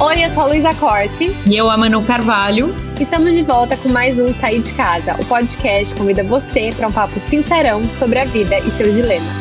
Oi, eu sou a Luísa Corte. E eu, a Manu Carvalho. Estamos de volta com mais um Sair de Casa. O podcast convida você para um papo sincerão sobre a vida e seus dilemas.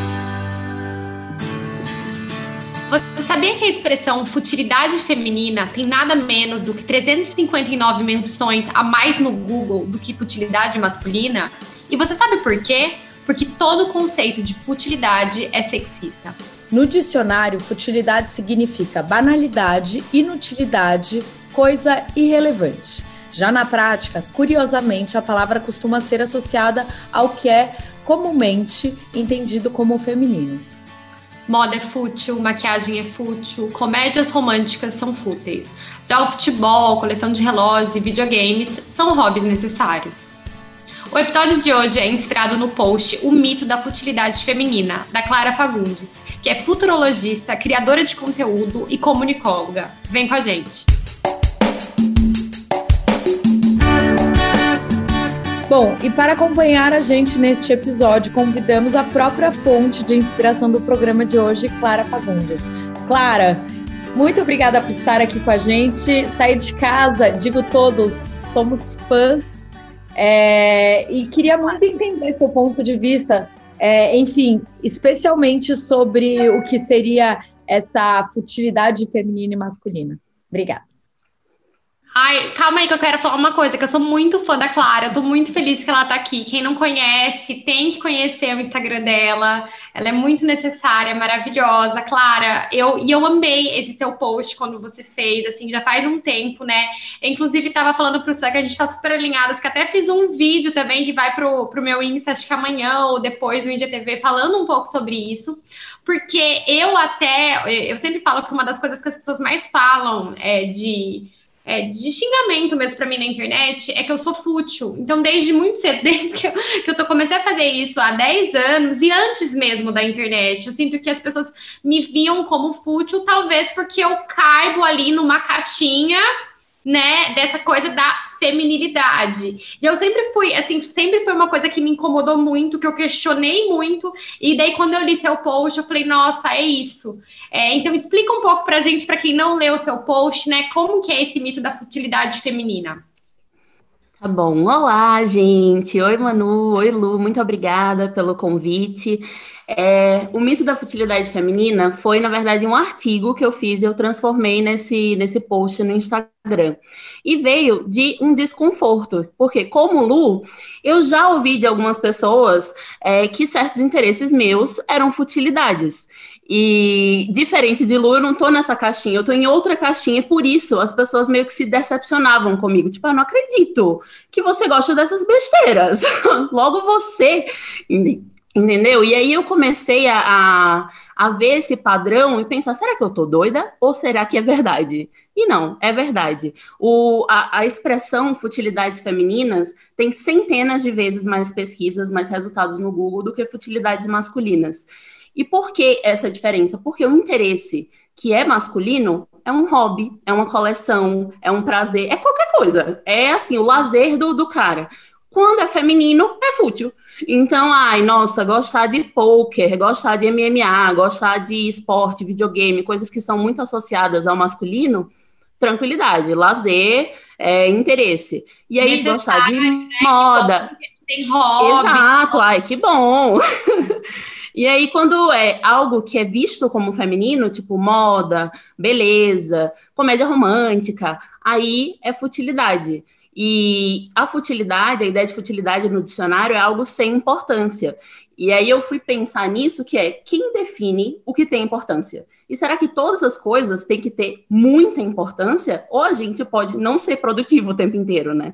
Você sabia que a expressão futilidade feminina tem nada menos do que 359 menções a mais no Google do que futilidade masculina? E você sabe por quê? Porque todo conceito de futilidade é sexista. No dicionário, futilidade significa banalidade, inutilidade, coisa irrelevante. Já na prática, curiosamente, a palavra costuma ser associada ao que é comumente entendido como feminino. Moda é fútil, maquiagem é fútil, comédias românticas são fúteis. Já o futebol, coleção de relógios e videogames são hobbies necessários. O episódio de hoje é inspirado no post O Mito da Futilidade Feminina, da Clara Fagundes, que é futurologista, criadora de conteúdo e comunicóloga. Vem com a gente! Bom, e para acompanhar a gente neste episódio, convidamos a própria fonte de inspiração do programa de hoje, Clara Fagundes. Clara, muito obrigada por estar aqui com a gente. Sair de casa, digo todos, somos fãs. É, e queria muito entender seu ponto de vista é, enfim, especialmente sobre o que seria essa futilidade feminina e masculina. Obrigada. Ai, calma aí que eu quero falar uma coisa, que eu sou muito fã da Clara, eu tô muito feliz que ela tá aqui. Quem não conhece, tem que conhecer o Instagram dela. Ela é muito necessária, maravilhosa. Clara, eu e eu amei esse seu post quando você fez, assim, já faz um tempo, né? Eu, inclusive, tava falando pro Sam que a gente tá super alinhadas, que até fiz um vídeo também que vai pro, pro meu Insta, acho que amanhã ou depois no IGTV, falando um pouco sobre isso. Porque eu até, eu sempre falo que uma das coisas que as pessoas mais falam é de é, de xingamento mesmo para mim na internet é que eu sou fútil. Então, desde muito cedo, desde que eu, que eu tô, comecei a fazer isso há 10 anos e antes mesmo da internet, eu sinto que as pessoas me viam como fútil, talvez porque eu caibo ali numa caixinha né, dessa coisa da feminilidade. E eu sempre fui, assim, sempre foi uma coisa que me incomodou muito, que eu questionei muito, e daí quando eu li seu post, eu falei, nossa, é isso. É, então explica um pouco pra gente, para quem não leu seu post, né, como que é esse mito da futilidade feminina. Tá bom. Olá, gente. Oi, Manu. Oi, Lu. Muito obrigada pelo convite. É, o mito da futilidade feminina foi, na verdade, um artigo que eu fiz e eu transformei nesse, nesse post no Instagram. E veio de um desconforto, porque, como Lu, eu já ouvi de algumas pessoas é, que certos interesses meus eram futilidades. E diferente de Lu, eu não tô nessa caixinha, eu tô em outra caixinha, e por isso as pessoas meio que se decepcionavam comigo. Tipo, eu não acredito que você gosta dessas besteiras. Logo você. Entendeu? E aí eu comecei a, a, a, ver esse padrão e pensar: será que eu tô doida? Ou será que é verdade? E não, é verdade. O, a, a expressão futilidades femininas tem centenas de vezes mais pesquisas, mais resultados no Google do que futilidades masculinas. E por que essa diferença? Porque o interesse que é masculino é um hobby, é uma coleção, é um prazer, é qualquer coisa. É assim, o lazer do, do cara. Quando é feminino, é fútil. Então, ai, nossa, gostar de poker, gostar de MMA, gostar de esporte, videogame, coisas que são muito associadas ao masculino, tranquilidade, lazer, é, interesse. E aí, gostar de né? moda. Tem hobby. Exato, ai, que bom. E aí, quando é algo que é visto como feminino, tipo moda, beleza, comédia romântica, aí é futilidade. E a futilidade, a ideia de futilidade no dicionário é algo sem importância. E aí eu fui pensar nisso, que é quem define o que tem importância? E será que todas as coisas têm que ter muita importância? Ou a gente pode não ser produtivo o tempo inteiro, né?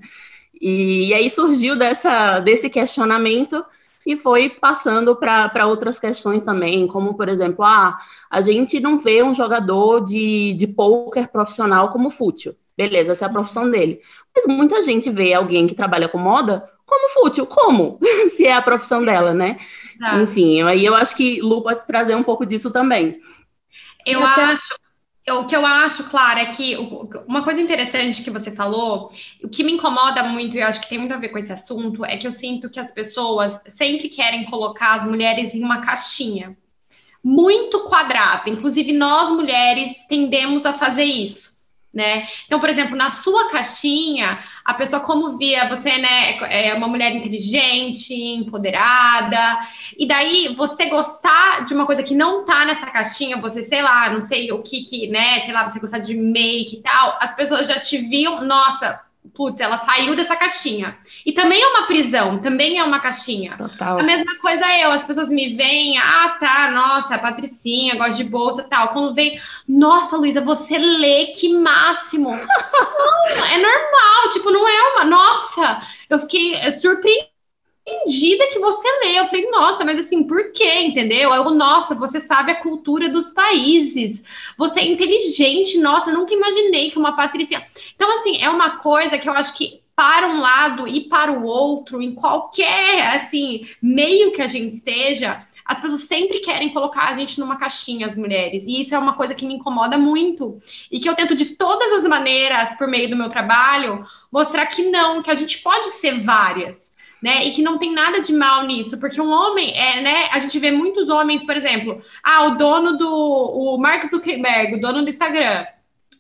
E, aí surgiu dessa, desse questionamento e foi passando para outras questões também, como, por exemplo, ah, a gente não vê um jogador de, de pôquer profissional como fútil. Beleza, essa é a profissão dele. Mas muita gente vê alguém que trabalha com moda como fútil. Como? Se é a profissão dela, né? Tá. Enfim, aí eu acho que Lu pode trazer um pouco disso também. Eu acho, o que eu acho, Clara, é que uma coisa interessante que você falou, o que me incomoda muito, e eu acho que tem muito a ver com esse assunto, é que eu sinto que as pessoas sempre querem colocar as mulheres em uma caixinha muito quadrada. Inclusive, nós mulheres tendemos a fazer isso né? Então, por exemplo, na sua caixinha, a pessoa como via você, né, é uma mulher inteligente, empoderada, e daí você gostar de uma coisa que não tá nessa caixinha, você, sei lá, não sei o que que, né, sei lá, você gostar de make e tal, as pessoas já te viam, nossa, putz, ela saiu dessa caixinha. E também é uma prisão, também é uma caixinha. Total. A mesma coisa eu, as pessoas me veem, ah, tá, nossa, a Patricinha, gosta de bolsa tal. Quando vem, nossa, Luísa, você lê, que máximo. não, é normal, tipo, não é uma, nossa, eu fiquei surpreendida surpreendida que você lê. Eu falei, nossa, mas assim, por quê? Entendeu? Eu, nossa, você sabe a cultura dos países. Você é inteligente, nossa, nunca imaginei que uma Patrícia. Então, assim, é uma coisa que eu acho que para um lado e para o outro, em qualquer assim meio que a gente esteja, as pessoas sempre querem colocar a gente numa caixinha, as mulheres, e isso é uma coisa que me incomoda muito e que eu tento de todas as maneiras, por meio do meu trabalho, mostrar que não, que a gente pode ser várias né? E que não tem nada de mal nisso, porque um homem, é, né? A gente vê muitos homens, por exemplo, ah, o dono do o Mark Zuckerberg, o dono do Instagram.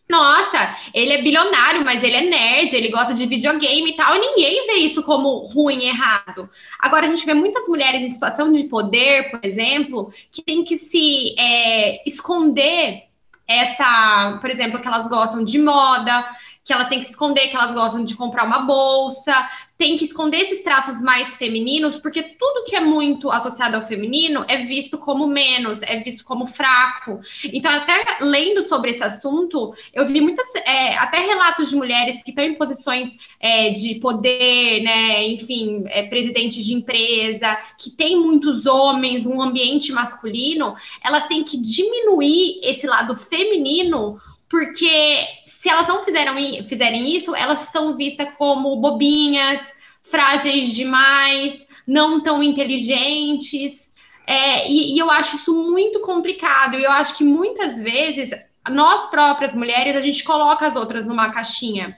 Nossa, ele é bilionário, mas ele é nerd, ele gosta de videogame e tal, e ninguém vê isso como ruim, errado. Agora, a gente vê muitas mulheres em situação de poder, por exemplo, que tem que se é, esconder essa, por exemplo, que elas gostam de moda, que elas têm que esconder que elas gostam de comprar uma bolsa, tem que esconder esses traços mais femininos, porque tudo que é muito associado ao feminino é visto como menos, é visto como fraco. Então, até lendo sobre esse assunto, eu vi muitas, é, até relatos de mulheres que estão em posições é, de poder, né, enfim, é, presidente de empresa, que tem muitos homens, um ambiente masculino, elas têm que diminuir esse lado feminino porque se elas não fizeram, fizerem isso, elas são vistas como bobinhas, frágeis demais, não tão inteligentes. É, e, e, eu acho isso muito complicado. E eu acho que muitas vezes nós próprias mulheres a gente coloca as outras numa caixinha.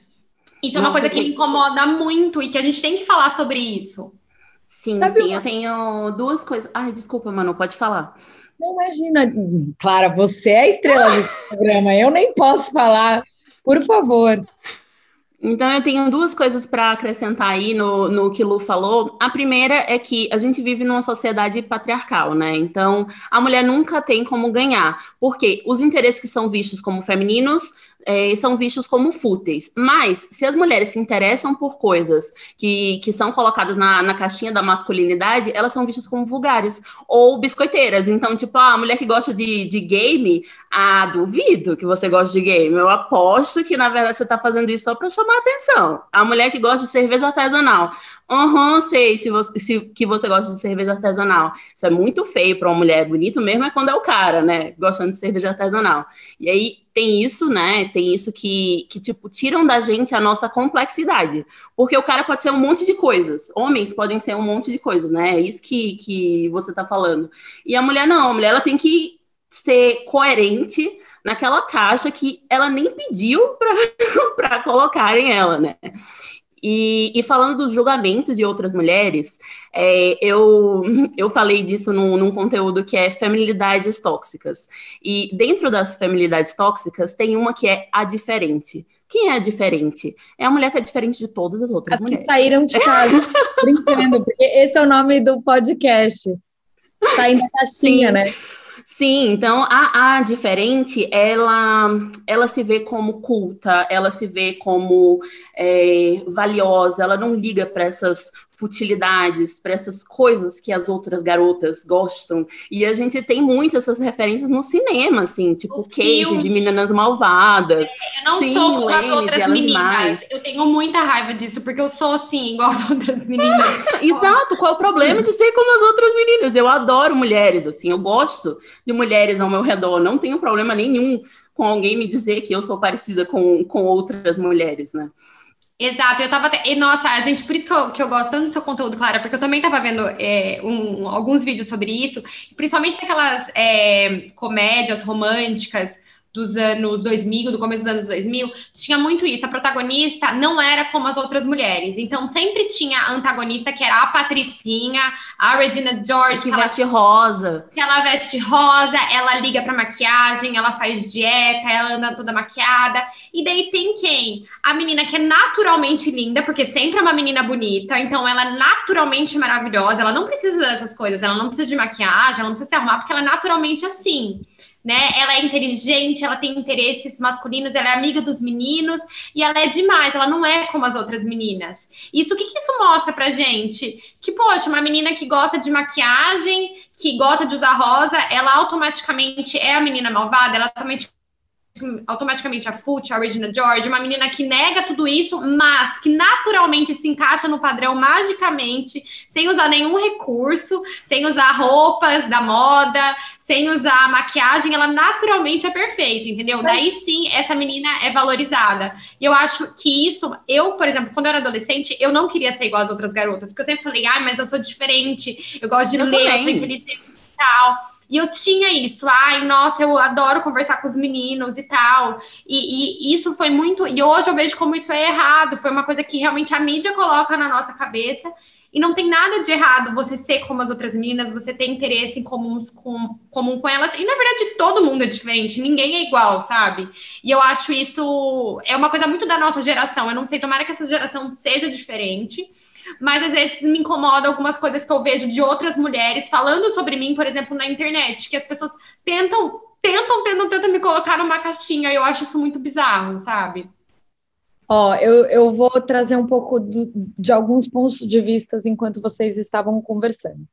Isso Nossa, é uma coisa que me incomoda muito e que a gente tem que falar sobre isso. Sim, Sabe sim, uma... eu tenho duas coisas. Ai, desculpa, Manu, pode falar. Não imagina, Clara, você é a estrela desse programa, eu nem posso falar. Por favor. Então, eu tenho duas coisas para acrescentar aí no, no que Lu falou. A primeira é que a gente vive numa sociedade patriarcal, né? Então, a mulher nunca tem como ganhar, porque os interesses que são vistos como femininos é, são vistos como fúteis. Mas, se as mulheres se interessam por coisas que, que são colocadas na, na caixinha da masculinidade, elas são vistas como vulgares ou biscoiteiras. Então, tipo, ah, a mulher que gosta de, de game, ah, duvido que você goste de game. Eu aposto que, na verdade, você está fazendo isso só para chamar atenção. A mulher que gosta de cerveja artesanal, uhum, sei se você, se, que você gosta de cerveja artesanal. Isso é muito feio para uma mulher. Bonito mesmo é quando é o cara, né? Gostando de cerveja artesanal. E aí tem isso, né? Tem isso que, que, tipo, tiram da gente a nossa complexidade. Porque o cara pode ser um monte de coisas. Homens podem ser um monte de coisas, né? É isso que, que você tá falando. E a mulher não, a mulher ela tem que ser coerente naquela caixa que ela nem pediu para colocarem ela, né? E, e, falando do julgamento de outras mulheres, é, eu, eu falei disso num, num, conteúdo que é feminilidades tóxicas. E dentro das feminilidades tóxicas, tem uma que é a diferente. Quem é a diferente? É a mulher que é diferente de todas as outras as mulheres. Que saíram de casa brincando, porque esse é o nome do podcast. Saindo da caixinha, Sim. né? Sim, então a, a diferente, ela, ela se vê como culta, ela se vê como é, valiosa, ela não liga para essas futilidades, para essas coisas que as outras garotas gostam. E a gente tem muitas essas referências no cinema, assim, tipo o Kate de Meninas Malvadas. Eu não Sim, sou como as outras meninas. Demais. Eu tenho muita raiva disso, porque eu sou assim, igual as outras meninas. Exato, qual é o problema de ser como as outras meninas? Eu adoro mulheres, assim, eu gosto de mulheres ao meu redor, não tenho problema nenhum com alguém me dizer que eu sou parecida com, com outras mulheres, né? Exato, eu tava até. E, nossa, a gente, por isso que eu, que eu gosto tanto do seu conteúdo, Clara, porque eu também tava vendo é, um, alguns vídeos sobre isso, principalmente daquelas é, comédias românticas dos anos 2000, do começo dos anos 2000, tinha muito isso. A protagonista não era como as outras mulheres. Então, sempre tinha a antagonista, que era a Patricinha, a Regina George. Que, que veste ela, rosa. Que ela veste rosa, ela liga pra maquiagem, ela faz dieta, ela anda toda maquiada. E daí tem quem? A menina que é naturalmente linda, porque sempre é uma menina bonita. Então, ela é naturalmente maravilhosa. Ela não precisa dessas coisas. Ela não precisa de maquiagem, ela não precisa se arrumar, porque ela é naturalmente assim né? Ela é inteligente, ela tem interesses masculinos, ela é amiga dos meninos e ela é demais, ela não é como as outras meninas. Isso, o que, que isso mostra pra gente? Que, poxa, uma menina que gosta de maquiagem, que gosta de usar rosa, ela automaticamente é a menina malvada, ela automaticamente automaticamente a Fute, a Regina George, uma menina que nega tudo isso, mas que naturalmente se encaixa no padrão magicamente, sem usar nenhum recurso, sem usar roupas da moda, sem usar maquiagem, ela naturalmente é perfeita, entendeu? Daí sim, essa menina é valorizada. E eu acho que isso, eu, por exemplo, quando eu era adolescente, eu não queria ser igual às outras garotas, porque eu sempre falei, ai, mas eu sou diferente, eu gosto de eu ler, também. eu sou inteligente e tal. E eu tinha isso, ai, nossa, eu adoro conversar com os meninos e tal. E, e, isso foi muito. E hoje eu vejo como isso é errado. Foi uma coisa que realmente a mídia coloca na nossa cabeça. E não tem nada de errado você ser como as outras meninas, você ter interesse em comuns com, comum com elas. E na verdade, todo mundo é diferente, ninguém é igual, sabe? E eu acho isso é uma coisa muito da nossa geração. Eu não sei, tomara que essa geração seja diferente mas às vezes me incomoda algumas coisas que eu vejo de outras mulheres falando sobre mim, por exemplo, na internet, que as pessoas tentam, tentam, tentam, tentam me colocar numa caixinha, e eu acho isso muito bizarro, sabe? Ó, eu, eu vou trazer um pouco de, de alguns pontos de vista enquanto vocês estavam conversando.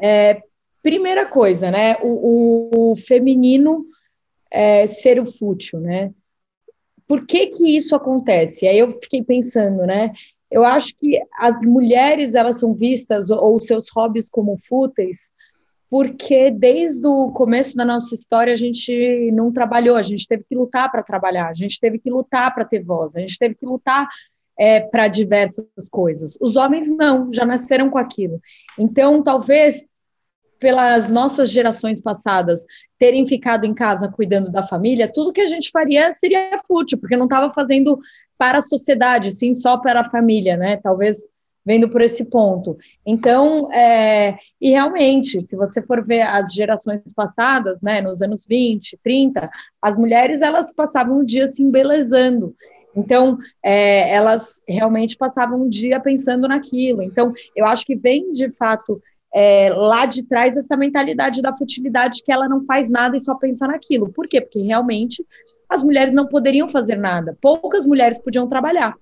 É, primeira coisa, né? O, o feminino é, ser o fútil, né? Por que que isso acontece? Aí eu fiquei pensando, né? Eu acho que as mulheres elas são vistas ou seus hobbies como fúteis porque desde o começo da nossa história a gente não trabalhou, a gente teve que lutar para trabalhar, a gente teve que lutar para ter voz, a gente teve que lutar é, para diversas coisas. Os homens não, já nasceram com aquilo. Então, talvez pelas nossas gerações passadas terem ficado em casa cuidando da família, tudo que a gente faria seria fútil, porque não estava fazendo para a sociedade, sim só para a família, né? Talvez vendo por esse ponto. Então, é, e realmente, se você for ver as gerações passadas, né, nos anos 20, 30, as mulheres elas passavam o dia se embelezando. Então, é, elas realmente passavam um dia pensando naquilo. Então, eu acho que vem de fato é, lá de trás essa mentalidade da futilidade que ela não faz nada e só pensa naquilo. Por quê? Porque realmente as mulheres não poderiam fazer nada. Poucas mulheres podiam trabalhar.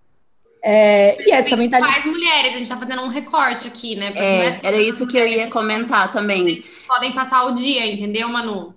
É, e essa mentalidade. Mais mulheres, a gente está fazendo um recorte aqui, né? É, é era isso que eu ia comentar também. Podem passar o dia, entendeu, Manu?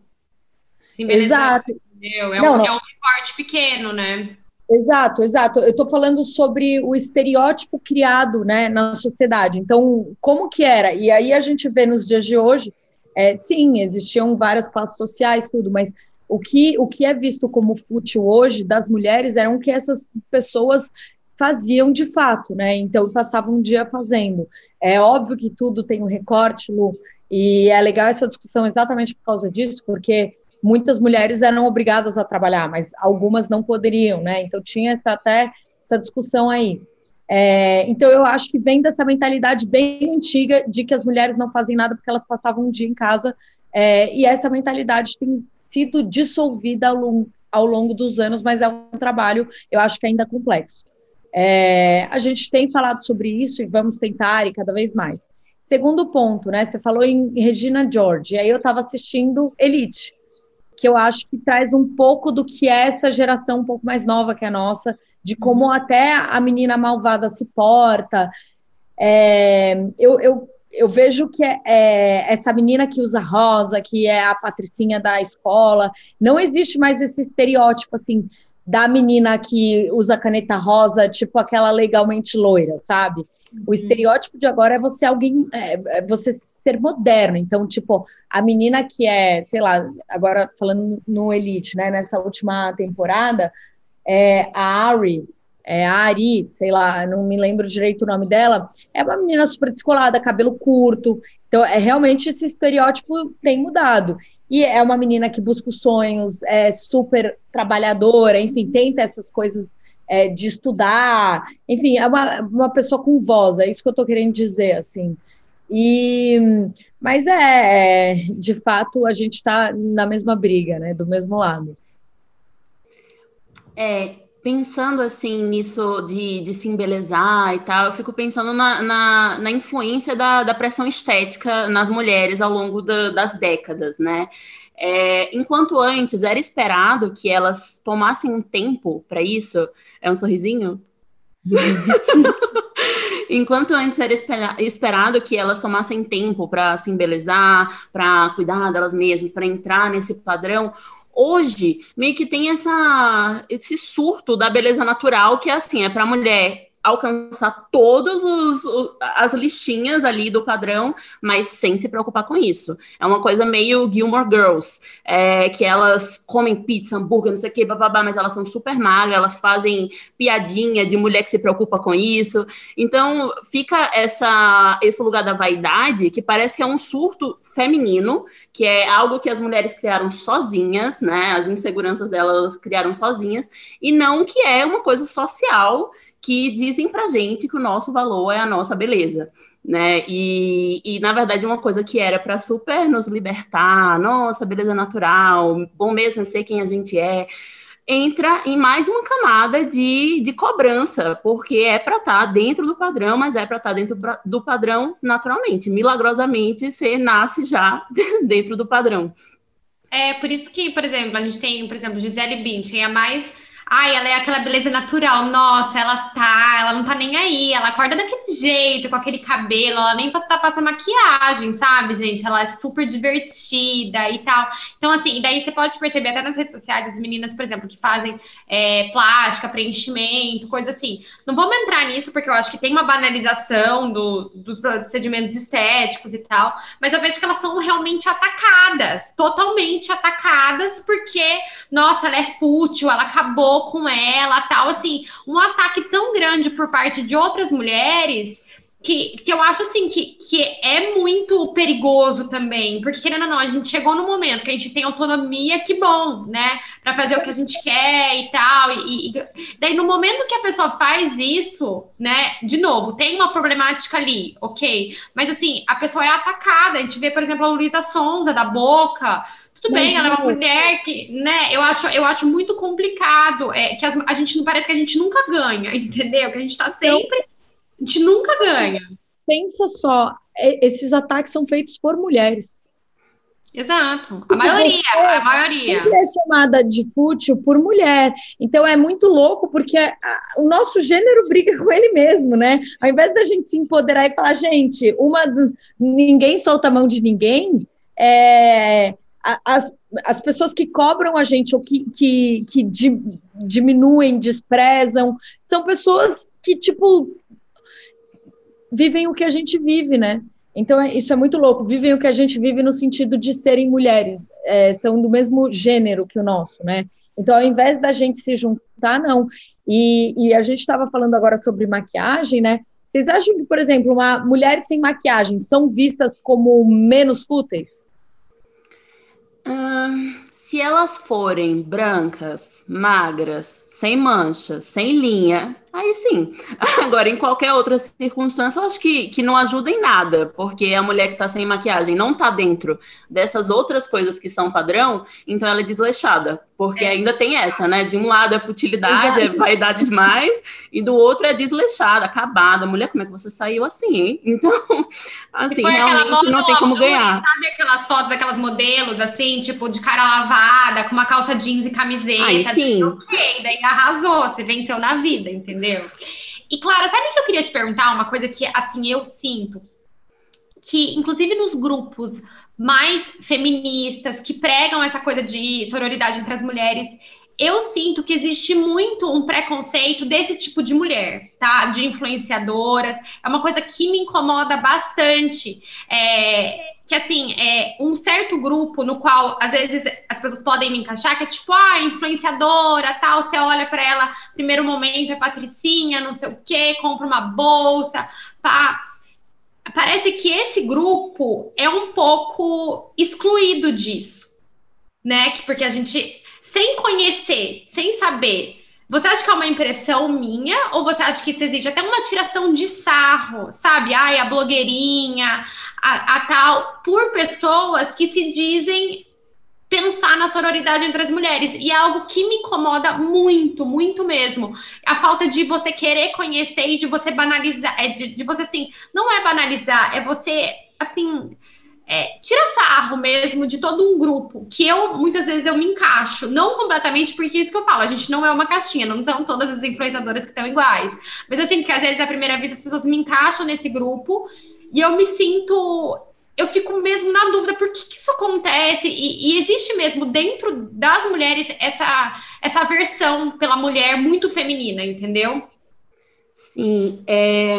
Exato. Entendeu? É, não, um, não. é um recorte pequeno, né? Exato, exato. Eu estou falando sobre o estereótipo criado né, na sociedade. Então, como que era? E aí a gente vê nos dias de hoje, é, sim, existiam várias classes sociais, tudo, mas o que, o que é visto como fútil hoje das mulheres eram que essas pessoas faziam de fato, né? Então, passavam um dia fazendo. É óbvio que tudo tem um recorte, Lu, e é legal essa discussão exatamente por causa disso, porque muitas mulheres eram obrigadas a trabalhar, mas algumas não poderiam, né? Então tinha essa, até essa discussão aí. É, então eu acho que vem dessa mentalidade bem antiga de que as mulheres não fazem nada porque elas passavam um dia em casa, é, e essa mentalidade tem sido dissolvida ao longo, ao longo dos anos, mas é um trabalho, eu acho que ainda complexo. É, a gente tem falado sobre isso e vamos tentar e cada vez mais. Segundo ponto, né? Você falou em Regina George, e aí eu estava assistindo Elite, que eu acho que traz um pouco do que é essa geração um pouco mais nova que a nossa, de como uhum. até a menina malvada se porta. é, eu, eu, eu vejo que é, é, essa menina que usa rosa, que é a patricinha da escola, não existe mais esse estereótipo assim da menina que usa caneta rosa, tipo aquela legalmente loira, sabe? O uhum. estereótipo de agora é você alguém, é, é você ser moderno. Então, tipo, a menina que é, sei lá, agora falando no Elite, né, nessa última temporada, é a Ari, é a Ari, sei lá, não me lembro direito o nome dela, é uma menina super descolada, cabelo curto. Então, é realmente esse estereótipo tem mudado. E é uma menina que busca os sonhos, é super trabalhadora, enfim, tenta essas coisas é, de estudar, enfim, é uma, uma pessoa com voz, é isso que eu estou querendo dizer, assim. E, mas é, é de fato, a gente está na mesma briga, né, do mesmo lado. É, pensando assim nisso de, de se embelezar e tal, eu fico pensando na, na, na influência da, da pressão estética nas mulheres ao longo da, das décadas, né? É, enquanto antes era esperado que elas tomassem um tempo para isso, é um sorrisinho? Enquanto antes era esperado que elas tomassem tempo para se embelezar, para cuidar delas mesmas, para entrar nesse padrão, hoje meio que tem essa, esse surto da beleza natural, que é assim, é para mulher alcançar todas as listinhas ali do padrão, mas sem se preocupar com isso. É uma coisa meio Gilmore Girls, é, que elas comem pizza, hambúrguer, não sei o que, bababá, mas elas são super magras, elas fazem piadinha de mulher que se preocupa com isso. Então, fica essa, esse lugar da vaidade que parece que é um surto feminino, que é algo que as mulheres criaram sozinhas, né? As inseguranças delas criaram sozinhas, e não que é uma coisa social que dizem pra gente que o nosso valor é a nossa beleza. Né? E, e na verdade, uma coisa que era para super nos libertar, nossa, beleza natural, bom mesmo ser quem a gente é, entra em mais uma camada de, de cobrança, porque é para estar tá dentro do padrão, mas é para estar tá dentro do padrão naturalmente. Milagrosamente, você nasce já dentro do padrão. É por isso que, por exemplo, a gente tem, por exemplo, Gisele Bündchen, a mais Ai, ela é aquela beleza natural. Nossa, ela tá, ela não tá nem aí. Ela acorda daquele jeito, com aquele cabelo, ela nem tá passando maquiagem, sabe, gente? Ela é super divertida e tal. Então, assim, e daí você pode perceber até nas redes sociais, as meninas, por exemplo, que fazem é, plástica, preenchimento, coisa assim. Não vamos entrar nisso, porque eu acho que tem uma banalização do, dos procedimentos estéticos e tal, mas eu vejo que elas são realmente atacadas, totalmente atacadas, porque, nossa, ela é fútil, ela acabou com ela, tal, assim, um ataque tão grande por parte de outras mulheres que, que eu acho assim que, que é muito perigoso também, porque querendo ou não, a gente chegou no momento que a gente tem autonomia, que bom, né, para fazer o que a gente quer e tal, e, e, daí no momento que a pessoa faz isso, né, de novo, tem uma problemática ali, ok, mas assim, a pessoa é atacada, a gente vê, por exemplo, a Luísa Sonza da Boca, tudo Mas bem, ela é uma mulher que, né? Eu acho, eu acho muito complicado. É, que as, a gente não parece que a gente nunca ganha, entendeu? Que a gente tá sempre. A gente nunca ganha. Pensa só, esses ataques são feitos por mulheres. Exato. A maioria, a maioria. Sempre é chamada de fútil por mulher. Então é muito louco porque o nosso gênero briga com ele mesmo, né? Ao invés da gente se empoderar e falar, gente, uma ninguém solta a mão de ninguém, é, as, as pessoas que cobram a gente ou que, que, que di, diminuem, desprezam, são pessoas que, tipo, vivem o que a gente vive, né? Então, é, isso é muito louco. Vivem o que a gente vive no sentido de serem mulheres, é, são do mesmo gênero que o nosso, né? Então, ao invés da gente se juntar, não. E, e a gente estava falando agora sobre maquiagem, né? Vocês acham que, por exemplo, uma mulher sem maquiagem são vistas como menos fúteis? Se elas forem brancas, magras, sem mancha, sem linha, Aí sim. Agora, em qualquer outra circunstância, eu acho que, que não ajuda em nada, porque a mulher que está sem maquiagem não está dentro dessas outras coisas que são padrão, então ela é desleixada. Porque é. ainda tem essa, né? De um lado é futilidade, é vaidade demais, e do outro é desleixada, acabada. Mulher, como é que você saiu assim, hein? Então, assim, realmente não tem como ganhar. Sabe aquelas fotos daquelas modelos, assim, tipo, de cara lavada, com uma calça jeans e camiseta? Aí sim. Ok, daí arrasou, você venceu na vida, entendeu? Entendeu? E, Clara, sabe o que eu queria te perguntar? Uma coisa que, assim, eu sinto. Que, inclusive, nos grupos mais feministas, que pregam essa coisa de sororidade entre as mulheres, eu sinto que existe muito um preconceito desse tipo de mulher, tá? De influenciadoras. É uma coisa que me incomoda bastante. É, que assim, é um certo grupo no qual às vezes as pessoas podem me encaixar, que é tipo, ah, influenciadora, tal, você olha para ela, primeiro momento é patricinha, não sei o quê, compra uma bolsa, pá. Parece que esse grupo é um pouco excluído disso, né? Que porque a gente sem conhecer, sem saber, você acha que é uma impressão minha ou você acha que isso existe até uma tiração de sarro, sabe? Ai, a blogueirinha, a, a tal, por pessoas que se dizem pensar na sororidade entre as mulheres. E é algo que me incomoda muito, muito mesmo. A falta de você querer conhecer e de você banalizar, é de, de você assim, não é banalizar, é você assim é, tira sarro mesmo de todo um grupo, que eu, muitas vezes, eu me encaixo, não completamente, porque é isso que eu falo, a gente não é uma caixinha, não estão todas as influenciadoras que estão iguais, mas sinto que às vezes, à primeira vez, as pessoas me encaixam nesse grupo, e eu me sinto, eu fico mesmo na dúvida, por que, que isso acontece, e, e, existe mesmo dentro das mulheres essa, essa aversão pela mulher muito feminina, entendeu? Sim, é...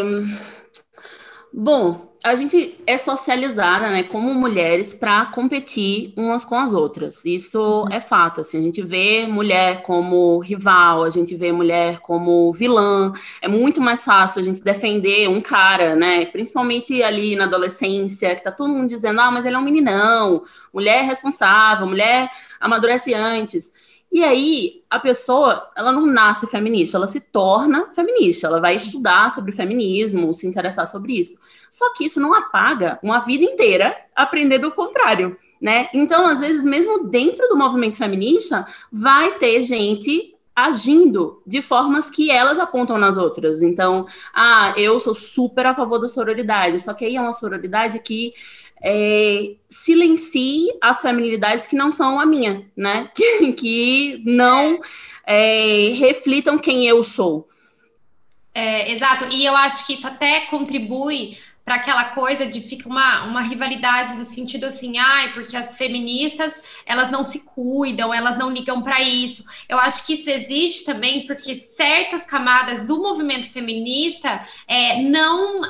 Bom, a gente é socializada, né, como mulheres para competir umas com as outras. Isso uhum. é fato. Assim, a gente vê mulher como rival, a gente vê mulher como vilã. É muito mais fácil a gente defender um cara, né, principalmente ali na adolescência, que tá todo mundo dizendo, ah, mas ele é um meninão, mulher responsável, mulher amadurece antes. E aí, a pessoa, ela não nasce feminista, ela se torna feminista, ela vai estudar sobre feminismo, se interessar sobre isso. Só que isso não apaga uma vida inteira aprender do contrário, né? Então, às vezes, mesmo dentro do movimento feminista, vai ter gente agindo de formas que elas apontam nas outras. Então, ah, eu sou super a favor da sororidade, só que aí é uma sororidade que é, silencie as feminilidades que não são a minha, né? Que, que não é, reflitam quem eu sou. É, exato, e eu acho que isso até contribui para aquela coisa de fica uma, uma rivalidade no sentido assim, ai, porque as feministas elas não se cuidam, elas não ligam para isso. Eu acho que isso existe também porque certas camadas do movimento feminista é, não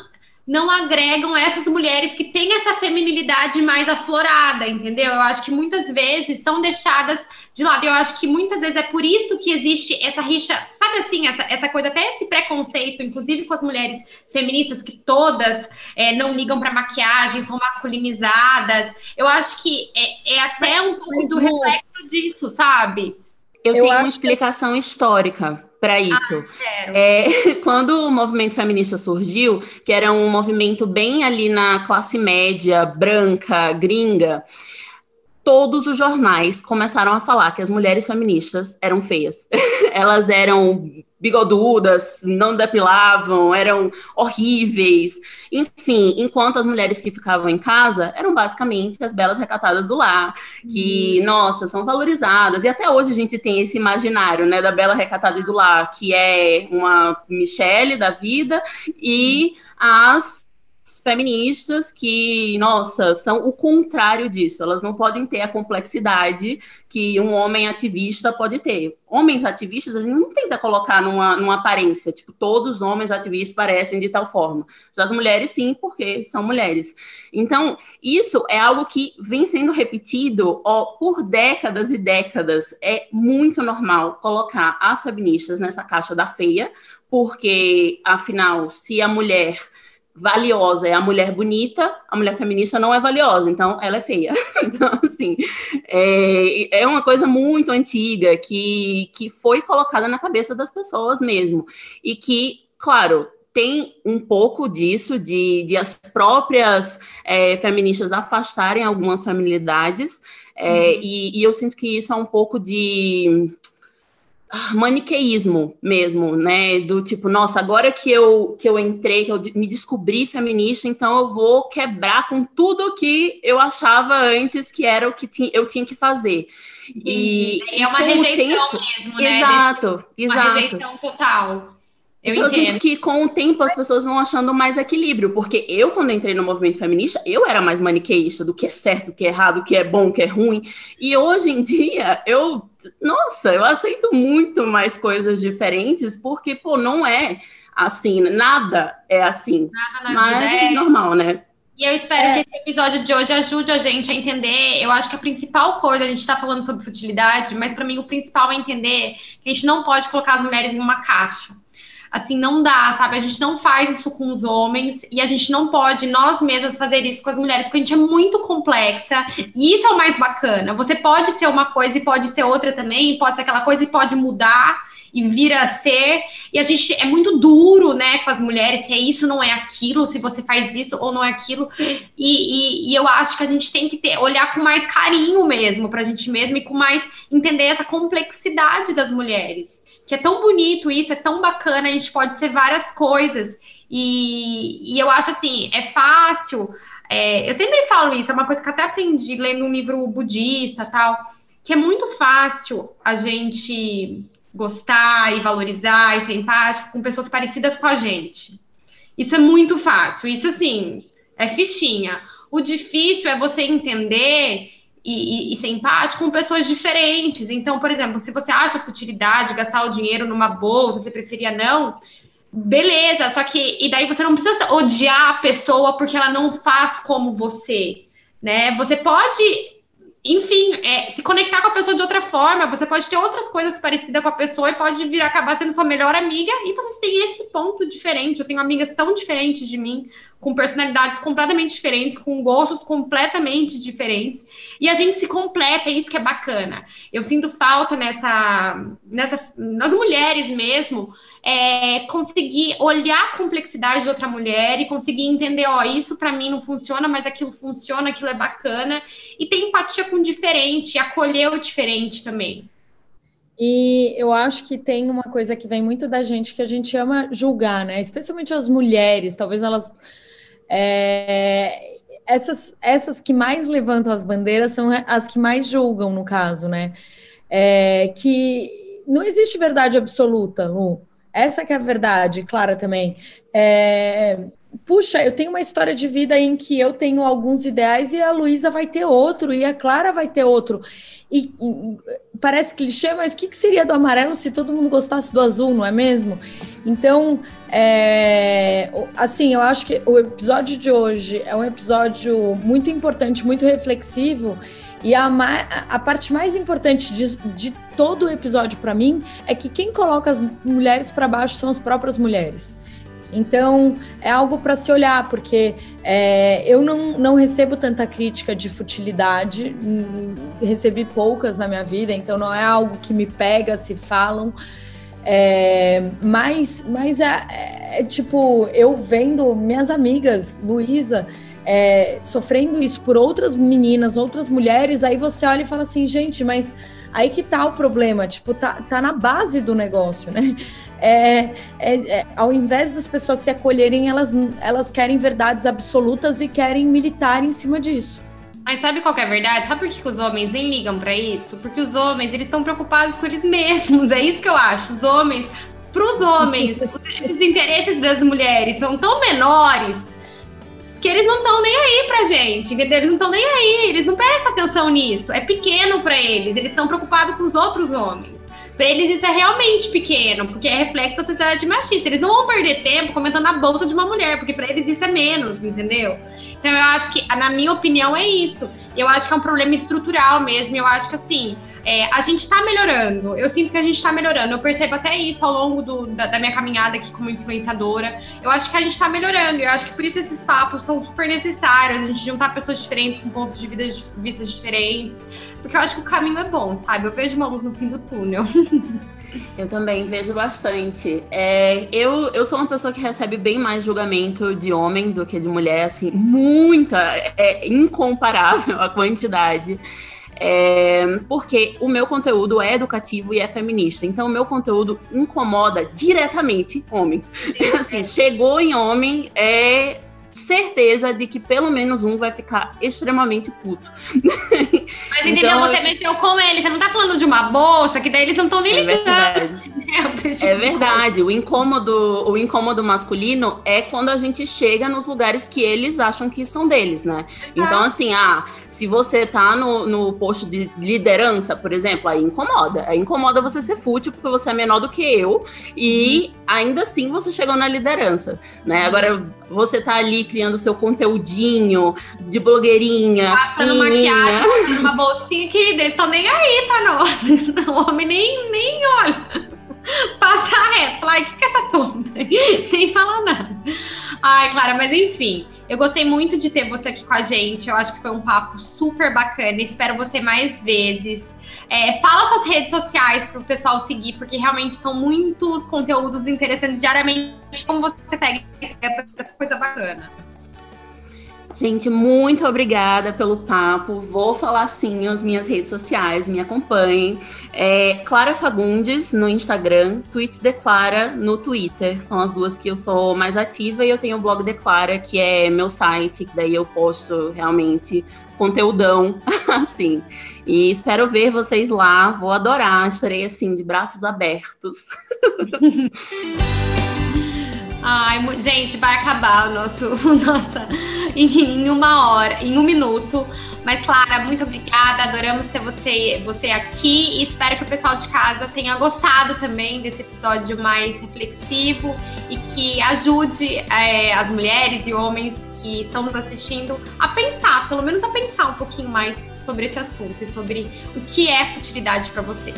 não agregam essas mulheres que têm essa feminilidade mais aflorada, entendeu? Eu acho que muitas vezes são deixadas de lado. Eu acho que muitas vezes é por isso que existe essa rixa, sabe assim, essa, essa coisa, até esse preconceito, inclusive com as mulheres feministas, que todas é, não ligam para maquiagem, são masculinizadas. Eu acho que é, é até um pouco do reflexo disso, sabe? Eu, eu tenho uma explicação que... histórica para isso. Ah, é, quando o movimento feminista surgiu, que era um movimento bem ali na classe média, branca, gringa, todos os jornais começaram a falar que as mulheres feministas eram feias. Elas eram bigodudas, não depilavam, eram horríveis. Enfim, enquanto as mulheres que ficavam em casa eram basicamente as belas recatadas do lar, que, hum. nossa, são valorizadas. E até hoje a gente tem esse imaginário, né, da bela recatada do lar, que é uma Michelle da vida e as feministas que, nossa, são o contrário disso. Elas não podem ter a complexidade que um homem ativista pode ter. Homens ativistas, a gente não tenta colocar numa, numa aparência, tipo, todos os homens ativistas parecem de tal forma. Já as mulheres, sim, porque são mulheres. Então, isso é algo que vem sendo repetido ó, por décadas e décadas. É muito normal colocar as feministas nessa caixa da feia, porque, afinal, se a mulher valiosa é a mulher bonita, a mulher feminista não é valiosa, então ela é feia. Então, assim, é, é uma coisa muito antiga que, que foi colocada na cabeça das pessoas mesmo. E que, claro, tem um pouco disso, de, de as próprias é, feministas afastarem algumas feminilidades, é, uhum. e, e eu sinto que isso é um pouco de maniqueísmo mesmo, né? Do tipo, nossa, agora que eu que eu entrei, que eu me descobri feminista, então eu vou quebrar com tudo que eu achava antes que era o que eu tinha que fazer. E, é uma rejeição tempo, mesmo, né? Exato, exato. Uma rejeição total. Eu então, eu entendo. sinto que com o tempo as pessoas vão achando mais equilíbrio, porque eu, quando entrei no movimento feminista, eu era mais maniqueísta do que é certo, o que é errado, o que é bom, o que é ruim. E hoje em dia, eu, nossa, eu aceito muito mais coisas diferentes, porque, pô, não é assim, nada é assim. Nada na Mas é é normal, né? E eu espero É. que esse episódio de hoje ajude a gente a entender. Eu acho que a principal coisa, a gente está falando sobre futilidade, mas para mim o principal é entender que a gente não pode colocar as mulheres em uma caixa. Assim, não dá, sabe? A gente não faz isso com os homens e a gente não pode nós mesmas fazer isso com as mulheres, porque a gente é muito complexa e isso é o mais bacana. Você pode ser uma coisa e pode ser outra também, pode ser aquela coisa e pode mudar e vir a ser. E a gente é muito duro, né, com as mulheres, se é isso, não é aquilo, se você faz isso ou não é aquilo. E, e- e eu acho que a gente tem que ter, olhar com mais carinho mesmo pra gente mesmo e com mais entender essa complexidade das mulheres. Que é tão bonito isso, é tão bacana, a gente pode ser várias coisas. E, e eu acho assim, é fácil. é, eu sempre falo isso, é uma coisa que até aprendi lendo um livro budista tal, que é muito fácil a gente gostar e valorizar e ser empático com pessoas parecidas com a gente. Isso é muito fácil. Isso, assim, é fichinha. O difícil é você entender e, e- e ser empático com pessoas diferentes. Então, por exemplo, se você acha futilidade gastar o dinheiro numa bolsa, você preferia não, beleza. Só que, e daí você não precisa odiar a pessoa porque ela não faz como você, né? Você pode enfim, é, se conectar com a pessoa de outra forma, você pode ter outras coisas parecidas com a pessoa e pode vir acabar sendo sua melhor amiga e vocês têm esse ponto diferente. Eu tenho amigas tão diferentes de mim, com personalidades completamente diferentes, com gostos completamente diferentes, e a gente se completa, é isso que é bacana. Eu sinto falta nessa, nessa nas mulheres mesmo, é, conseguir olhar a complexidade de outra mulher e conseguir entender, ó, isso pra mim não funciona, mas aquilo funciona, aquilo é bacana, e ter empatia com o diferente, acolher o diferente também. E eu acho que tem uma coisa que vem muito da gente que a gente ama julgar, né? Especialmente as mulheres, talvez elas. É, essas, essas que mais levantam as bandeiras são as que mais julgam, no caso, né? É, que não existe verdade absoluta, Lu. Essa que é a verdade, Clara também. É, puxa, eu tenho uma história de vida em que eu tenho alguns ideais e a Luísa vai ter outro, e a Clara vai ter outro. E, e parece clichê, mas o que, que seria do amarelo se todo mundo gostasse do azul, não é mesmo? Então, é, assim, eu acho que o episódio de hoje é um episódio muito importante, muito reflexivo. E a, a parte mais importante de, de todo o episódio para mim é que quem coloca as mulheres para baixo são as próprias mulheres. Então, é algo para se olhar, porque é, eu não, não recebo tanta crítica de futilidade, hum, recebi poucas na minha vida, então não é algo que me pega se falam. É, mas mas é, é, tipo, eu vendo minhas amigas, Luísa, é, sofrendo isso por outras meninas, outras mulheres, aí você olha e fala assim, gente, mas aí que tá o problema, tipo, tá, tá na base do negócio, né? É, é, é, ao invés das pessoas se acolherem, elas, elas querem verdades absolutas e querem militar em cima disso. Mas sabe qual é a verdade? Sabe por que, que os homens nem ligam pra isso? Porque os homens, eles estão preocupados com eles mesmos. É isso que eu acho. Os homens, homens, os- esses interesses das mulheres são tão menores que eles não estão nem aí pra gente? Eles não estão nem aí, eles não prestam atenção nisso. É pequeno pra eles, eles estão preocupados com os outros homens. Pra eles isso é realmente pequeno, porque é reflexo da sociedade machista. Eles não vão perder tempo comentando a bolsa de uma mulher, porque pra eles isso é menos, entendeu? Então eu acho que, na minha opinião, é isso. Eu acho que é um problema estrutural mesmo. Eu acho que assim, é, a gente tá melhorando. Eu sinto que a gente tá melhorando. Eu percebo até isso ao longo do- da, da minha caminhada aqui como influenciadora. Eu acho que a gente tá melhorando. Eu acho que por isso esses papos são super necessários. A gente juntar pessoas diferentes com pontos de vida, vista diferentes. Porque eu acho que o caminho é bom, sabe? Eu vejo uma luz no fim do túnel. Eu também vejo bastante. É, eu, eu sou uma pessoa que recebe bem mais julgamento de homem do que de mulher, assim, muita, é incomparável a quantidade. É, porque o meu conteúdo é educativo e é feminista. Então, o meu conteúdo incomoda diretamente homens. Assim, chegou em homem, é certeza de que pelo menos um vai ficar extremamente puto. Mas entendeu? Então, Você mexeu com eles. Você não tá falando de uma bolsa, que daí eles não estão nem É ligando. verdade. É, É verdade. O incômodo, o incômodo masculino é quando a gente chega nos lugares que eles acham que são deles, né? Então, assim, ah, se você tá no, no posto de liderança, por exemplo, aí incomoda. Aí incomoda você ser fútil porque você é menor do que eu e uhum. ainda assim você chegou na liderança, né? Agora você tá ali criando seu conteúdinho de blogueirinha. Passando maquiagem, uma bolsinha, querida, eles estão nem aí pra nós. O homem nem, nem olha. Passa reto, fala, o que, que é essa tonta? Sem falar nada. Ai, Clara, mas enfim, eu gostei muito de ter você aqui com a gente. Eu acho que foi um papo super bacana. Espero você mais vezes. É, fala suas redes sociais para o pessoal seguir, porque realmente são muitos conteúdos interessantes diariamente, como você segue, é coisa bacana. Gente, muito obrigada pelo papo. Vou falar sim as minhas redes sociais, me acompanhem. É Clara Fagundes no Instagram, Tweets Declara no Twitter. São as duas que eu sou mais ativa e eu tenho o blog Declara, que é meu site, que daí eu posto realmente conteúdão assim. E espero ver vocês lá. Vou adorar, estarei assim de braços abertos. Ai, gente, vai acabar o nosso, nossa, em uma hora, em um minuto. Mas, Clara, muito obrigada. Adoramos ter você, você aqui e espero que o pessoal de casa tenha gostado também desse episódio mais reflexivo e que ajude é, as mulheres e homens que estão nos assistindo a pensar, pelo menos a pensar um pouquinho mais sobre esse assunto e sobre o que é futilidade para você.